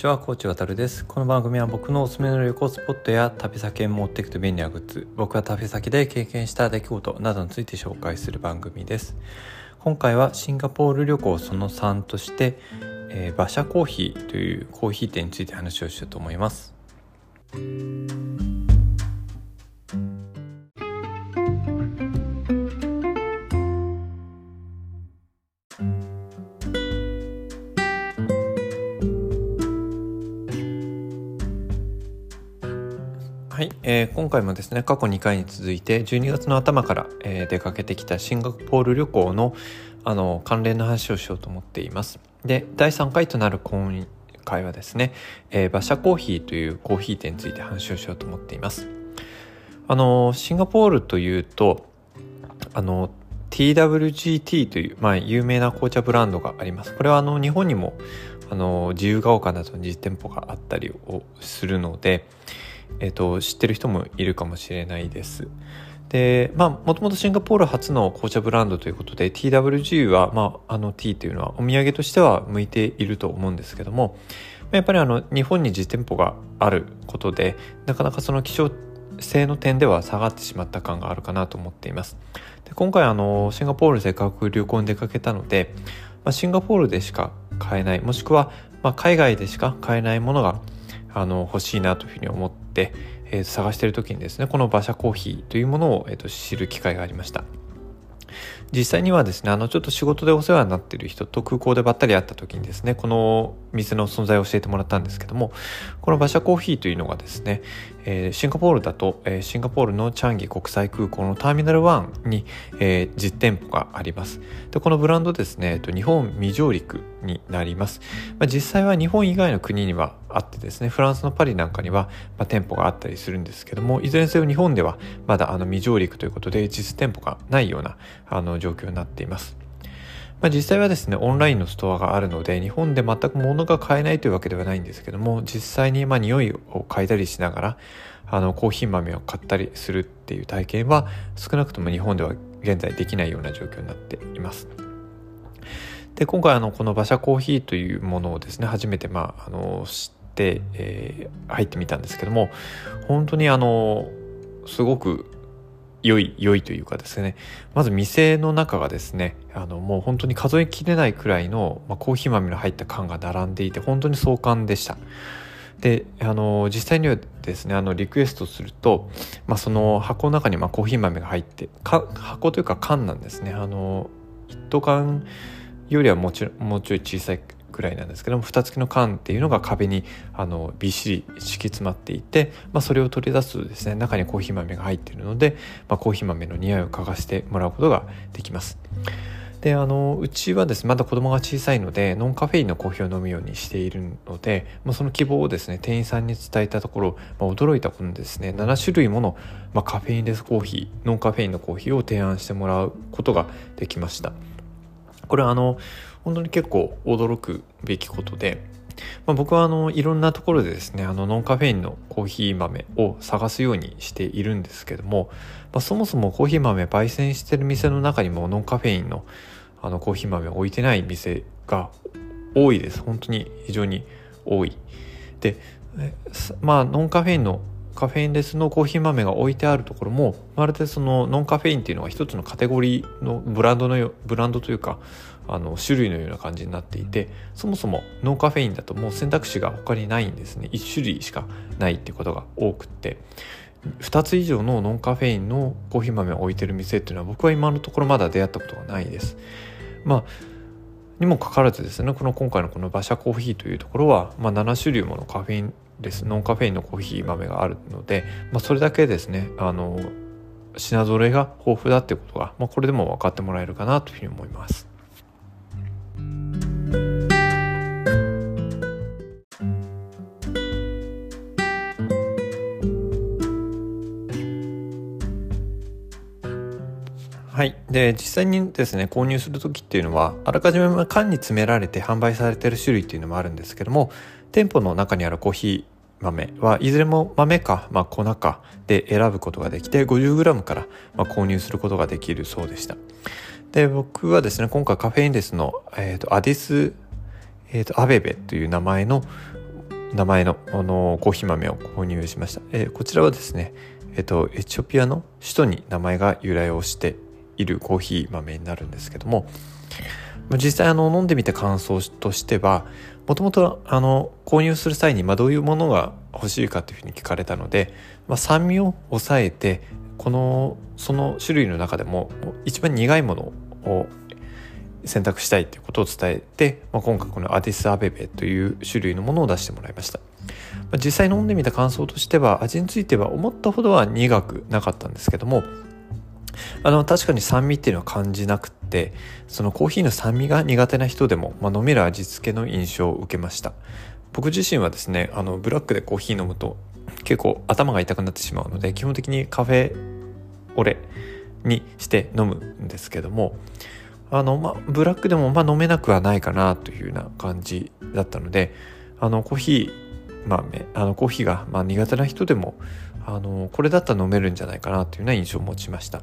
ちは、コーチ渡るです。この番組は僕のおすすめの旅行スポットや旅先へ持っていくと便利なグッズ、僕が旅先で経験した出来事などについて紹介する番組です。今回はシンガポール旅行その3として、えー、馬車コーヒーというコーヒー店について話をしようと思います。ー、今回もですね過去2回に続いて12月の頭から、えー、出かけてきたシンガポール旅行のあの関連の話をしようと思っています。で第3回となる今回はですね、えー、馬車コーヒーというコーヒー店について話をしようと思っています。あのシンガポールというとあの TWGT という、まあ、有名な紅茶ブランドがあります。これはあの日本にもあの自由が丘などの実店舗があったりをするのでえーと、知ってる人もいるかもしれないです。で、まあ、もともとシンガポール初の紅茶ブランドということで、TWG は、まあ、あの T というのはお土産としては向いていると思うんですけども、やっぱりあの、日本に実店舗があることで、なかなかその希少性の点では下がってしまった感があるかなと思っています。で今回あの、シンガポールせっかく旅行に出かけたので、まあ、シンガポールでしか買えない、もしくは、まあ、海外でしか買えないものがあの欲しいなというふうに思って、えー、探している時にですねこの馬車コーヒーというものを、えーと、知る機会がありました。実際にはですねあのちょっと仕事でお世話になっている人と空港でばったり会った時にですねこの店の存在を教えてもらったんですけどもこの馬車コーヒーというのがですね、シンガポールだと、シンガポールのチャンギ国際空港のターミナル1に、実店舗があります。でこのブランドですね、日本未上陸になります、実際は日本以外の国にはあってですねフランスのパリなんかには、店舗があったりするんですけどもいずれにせよ日本ではまだあの未上陸ということで実店舗がないようなあの状況になっています。まあ、実際はですねオンラインのストアがあるので日本で全く物が買えないというわけではないんですけども実際にまあ匂いを嗅いだりしながらあのコーヒー豆を買ったりするっていう体験は少なくとも日本では現在できないような状況になっています。で今回あのこの馬車コーヒーというものをですね初めてまああの知って、えー、入ってみたんですけども本当にあのすごく良い良いというかですね。まず店の中がですねあのもう本当に数えきれないくらいの、まあ、コーヒー豆の入った缶が並んでいて本当に壮観でした。であの実際にはですねあのリクエストすると、まあ、その箱の中にまコーヒー豆が入って箱というか缶なんですね。あの一斗缶よりはもちろんもうちょい小さいくらいなんですけども蓋付きの缶っていうのが壁にあのびっしり敷き詰まっていて、まあ、それを取り出すとですね中にコーヒー豆が入っているので、まあ、コーヒー豆の匂いを嗅がしてもらうことができます。であのうちはですねまだ子供が小さいのでノンカフェインのコーヒーを飲むようにしているので、まあ、その希望をですね店員さんに伝えたところ、まあ、驚いたことにですね7種類もの、まあ、カフェインレスコーヒーノンカフェインのコーヒーを提案してもらうことができましたこれはあの本当に結構驚くべきことで、まあ、僕はあのいろんなところでですねあのノンカフェインのコーヒー豆を探すようにしているんですけども、まあ、そもそもコーヒー豆焙煎してる店の中にもノンカフェインのあのコーヒー豆を置いてない店が多いです。本当に非常に多い。でまあノンカフェインのカフェインレスのコーヒー豆が置いてあるところもまるでそのノンカフェインっていうのが一つのカテゴリーのブランドのブランドというかあの種類のような感じになっていてそもそもノンカフェインだともう選択肢が他にないんですね。1種類しかないってことが多くって。2つ以上のノンカフェインのコーヒー豆を置いてる店っていうのは僕は今のところまだ出会ったことがないです。まあにもかかわらずですねこの今回のこの馬車コーヒーというところは、まあ、7種類ものカフェインです。ノンカフェインのコーヒー豆があるので、まあ、それだけですねあの品揃えが豊富だっていうことが、まあ、これでも分かってもらえるかなというふうに思います。はい。で、実際にですね、購入する時っていうのは、あらかじめ缶に詰められて販売されてる種類っていうのもあるんですけども、店舗の中にあるコーヒー豆はいずれも豆か、まあ、粉かで選ぶことができて 50g から、ま購入することができるそうでした。で、僕はですね、今回カフェインレスの、えーと、アディス、えーと、アベベという名前の名前のあのコーヒー豆を購入しました、えー、こちらはですねえっ、とエチオピアの首都に名前が由来をしているコーヒー豆になるんですけども実際あの飲んでみた感想としてはもともとあの購入する際にまあどういうものが欲しいかというふうに聞かれたので、まあ、酸味を抑えてこのその種類の中でも一番苦いものを選択したいということを伝えて、まあ、今回このアディスアベベという種類のものを出してもらいました、まあ、実際飲んでみた感想としては味については思ったほどは苦くなかったんですけどもあの確かに酸味っていうのは感じなくってそのコーヒーの酸味が苦手な人でも、まあ、飲める味付けの印象を受けました。僕自身はですねあのブラックでコーヒー飲むと結構頭が痛くなってしまうので基本的にカフェオレにして飲むんですけどもあの、まあ、ブラックでもまあ飲めなくはないかなというような感じだったのであのコーヒー豆あのコーヒーがまあ苦手な人でもあのこれだったら飲めるんじゃないかなというような印象を持ちました。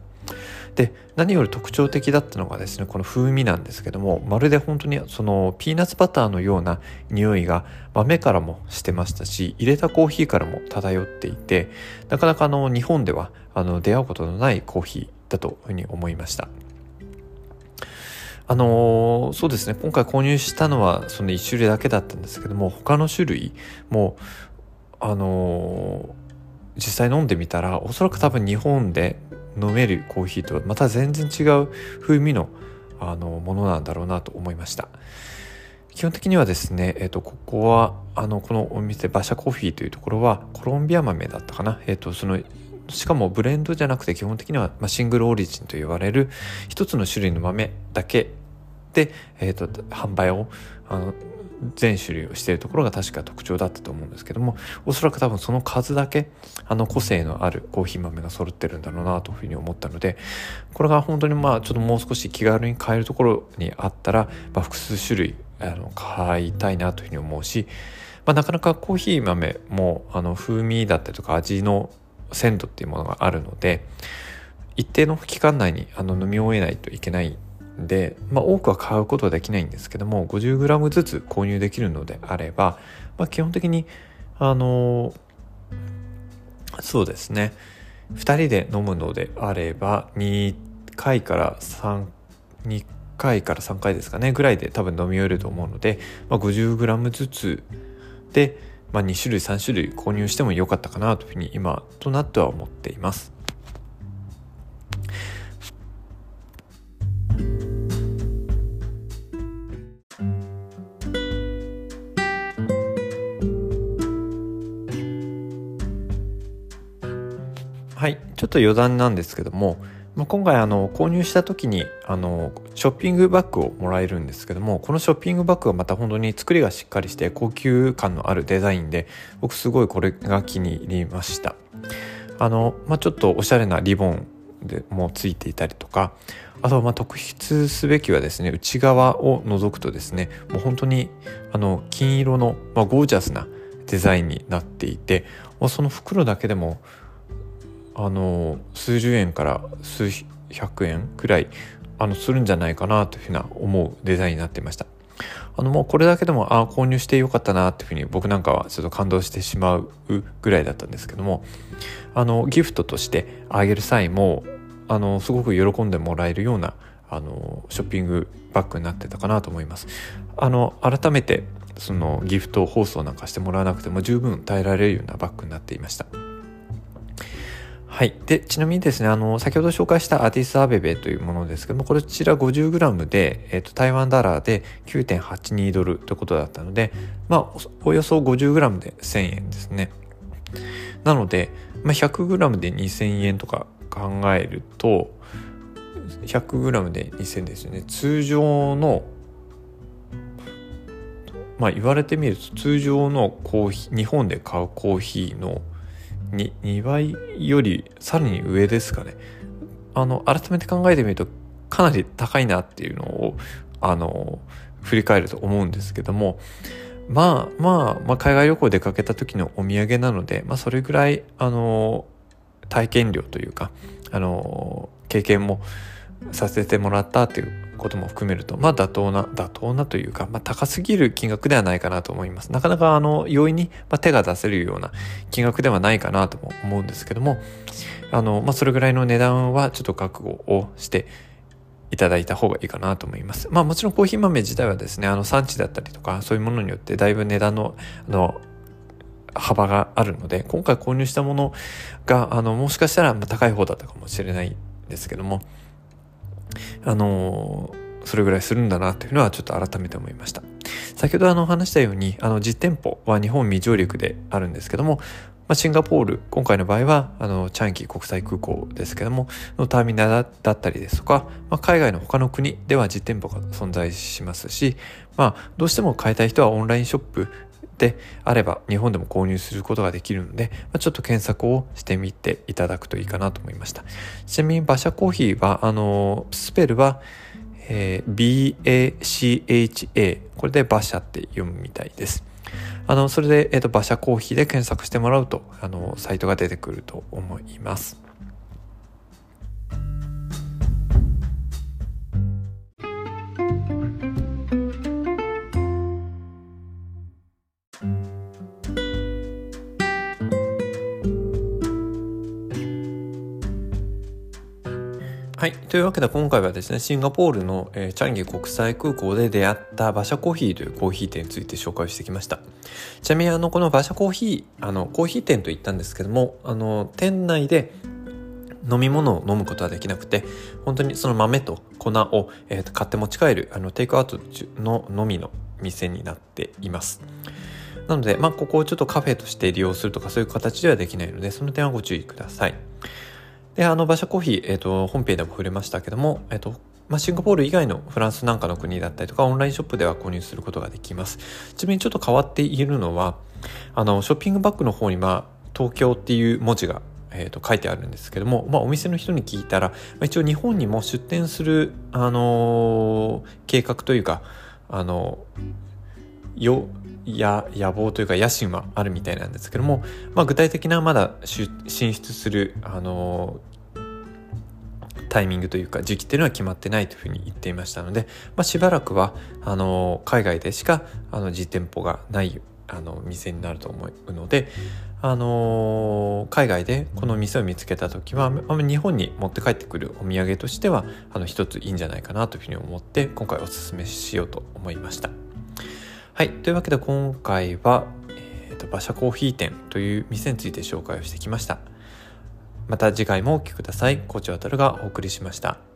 で何より特徴的だったのがですねこの風味なんですけどもまるで本当にそのピーナッツバターのような匂いが豆からもしてましたし入れたコーヒーからも漂っていてなかなかあの日本ではあの出会うことのないコーヒーだというふうに思いました。あのー、そうですね。今回購入したのはその1種類だけだったんですけども他の種類もあのー実際飲んでみたらおそらく多分日本で飲めるコーヒーとはまた全然違う風味のあのものなんだろうなと思いました。基本的にはですね、えー、とここはあのこのお店馬車コーヒーというところはコロンビア豆だったかな、えー、とそのしかもブレンドじゃなくて基本的には、まシングルオリジンと言われる一つの種類の豆だけで、えーと販売をあの全種類をしているところが確か特徴だったと思うんですけどもおそらく多分その数だけあの個性のあるコーヒー豆が揃ってるんだろうなというふうに思ったのでこれが本当にまあちょっともう少し気軽に買えるところにあったら、まあ、複数種類あの買いたいなというふうに思うし、まあ、なかなかコーヒー豆もあの風味だったりとか味の鮮度っていうものがあるので一定の期間内にあの飲み終えないといけないんで、まあ、多くは買うことはできないんですけども 50g ずつ購入できるのであれば、まあ、基本的にあのそうですね。2人で飲むのであれば2回から32回から3回ですかねぐらいで多分飲み終えると思うので、まあ、50g ずつで、まあ、2種類3種類購入してもよかったかなというふうに今となっては思っています。はいちょっと余談なんですけども、まあ、今回あの購入した時にあのショッピングバッグをもらえるんですけどもこのショッピングバッグはまた本当に作りがしっかりして高級感のあるデザインで僕すごいこれが気に入りました。あの、まあ、ちょっとおしゃれなリボンでもついていたりとかあとまあ特筆すべきはですね内側を除くとですねもう本当にあの金色の、まあ、ゴージャスなデザインになっていてその袋だけでもあの数十円から数百円くらいあのするんじゃないかなというふうな思うデザインになっていました。あのもうこれだけでもああ購入してよかったなっていうふうに僕なんかはちょっと感動してしまうぐらいだったんですけどもあのギフトとしてあげる際もあのすごく喜んでもらえるようなあのショッピングバッグになってたかなと思います。あの改めてそのギフト放送なんかしてもらわなくても十分耐えられるようなバッグになっていました。はい。で、ちなみにですね、あの、先ほど紹介したアディスアベベというものですけども、こちら 50g で、えっ、と、台湾ダラーで9.82ドルということだったので、まあ、およそ 50g で1000円ですね。なので、まあ、100g で2000円とか考えると、100g で2000ですよね。通常の、まあ、言われてみると、通常のコーヒー、日本で買うコーヒーの 2, 2倍よりさらに上ですかね。あの改めて考えてみるとかなり高いなっていうのをあの振り返ると思うんですけどもまあまあ、まあ、海外旅行出かけた時のお土産なので、まあ、それぐらいあの体験料というかあの経験もさせてもらったっていうことも含めると、まあ妥当な、妥当なというか、まあ高すぎる金額ではないかなと思います。なかなかあの、容易に手が出せるような金額ではないかなとも思うんですけども、あの、まあそれぐらいの値段はちょっと覚悟をしていただいた方がいいかなと思います。まあもちろんコーヒー豆自体はですね、あの産地だったりとか、そういうものによってだいぶ値段の、あの、幅があるので、今回購入したものが、あの、もしかしたら高い方だったかもしれないですけども、あのそれぐらいするんだなというのはちょっと改めて思いました。先ほどあの話したように、あの実店舗は日本未上陸であるんですけども、まあ、シンガポール、今回の場合は、あの、チャンキー国際空港ですけども、のターミナルだったりですとか、まあ、海外の他の国では実店舗が存在しますし、まあ、どうしても買いたい人はオンラインショップであれば日本でも購入することができるので、まあ、ちょっと検索をしてみていただくといいかなと思いました。ちなみに馬車コーヒーはあのスペルは、えー、BACHA これで馬車って読むみたいです。あのそれで、えーと、馬車コーヒーで検索してもらうとあのサイトが出てくると思います。はい。というわけで今回はですね、シンガポールの、えー、チャンギ国際空港で出会った馬車コーヒーというコーヒー店について紹介してきました。ちなみにあの、この馬車コーヒー、あの、コーヒー店と言ったんですけども、あの、店内で飲み物を飲むことはできなくて、本当にその豆と粉を、えー、買って持ち帰る、あの、テイクアウトののみの店になっています。なので、まあ、ここをちょっとカフェとして利用するとかそういう形ではできないので、その点はご注意ください。で、あの、馬車コーヒー、えっ、ー、と、本編でも触れましたけども、えっ、ー、と、まあ、シンガポール以外のフランスなんかの国だったりとか、オンラインショップでは購入することができます。ちなみにちょっと変わっているのは、あの、ショッピングバッグの方に、まあ、東京っていう文字がえー、と書いてあるんですけども、まあ、お店の人に聞いたら、まあ、一応日本にも出店する、あのー、計画というか、あのよや野望というか野心はあるみたいなんですけども、まあ、具体的なまだ進出する、あのタイミングというか時期っていうのは決まってないというふうに言っていましたので、まあ、しばらくはあの海外でしかあの実店舗がないあの店になると思うので、あの海外でこの店を見つけた時は日本に持って帰ってくるお土産としてはあの一ついいんじゃないかなというふうに思って今回おすすめしようと思いました。はい。というわけで今回は、えーと、馬車コーヒー店という店について紹介をしてきました。また次回もお聴きください。コーチ渡がお送りしました。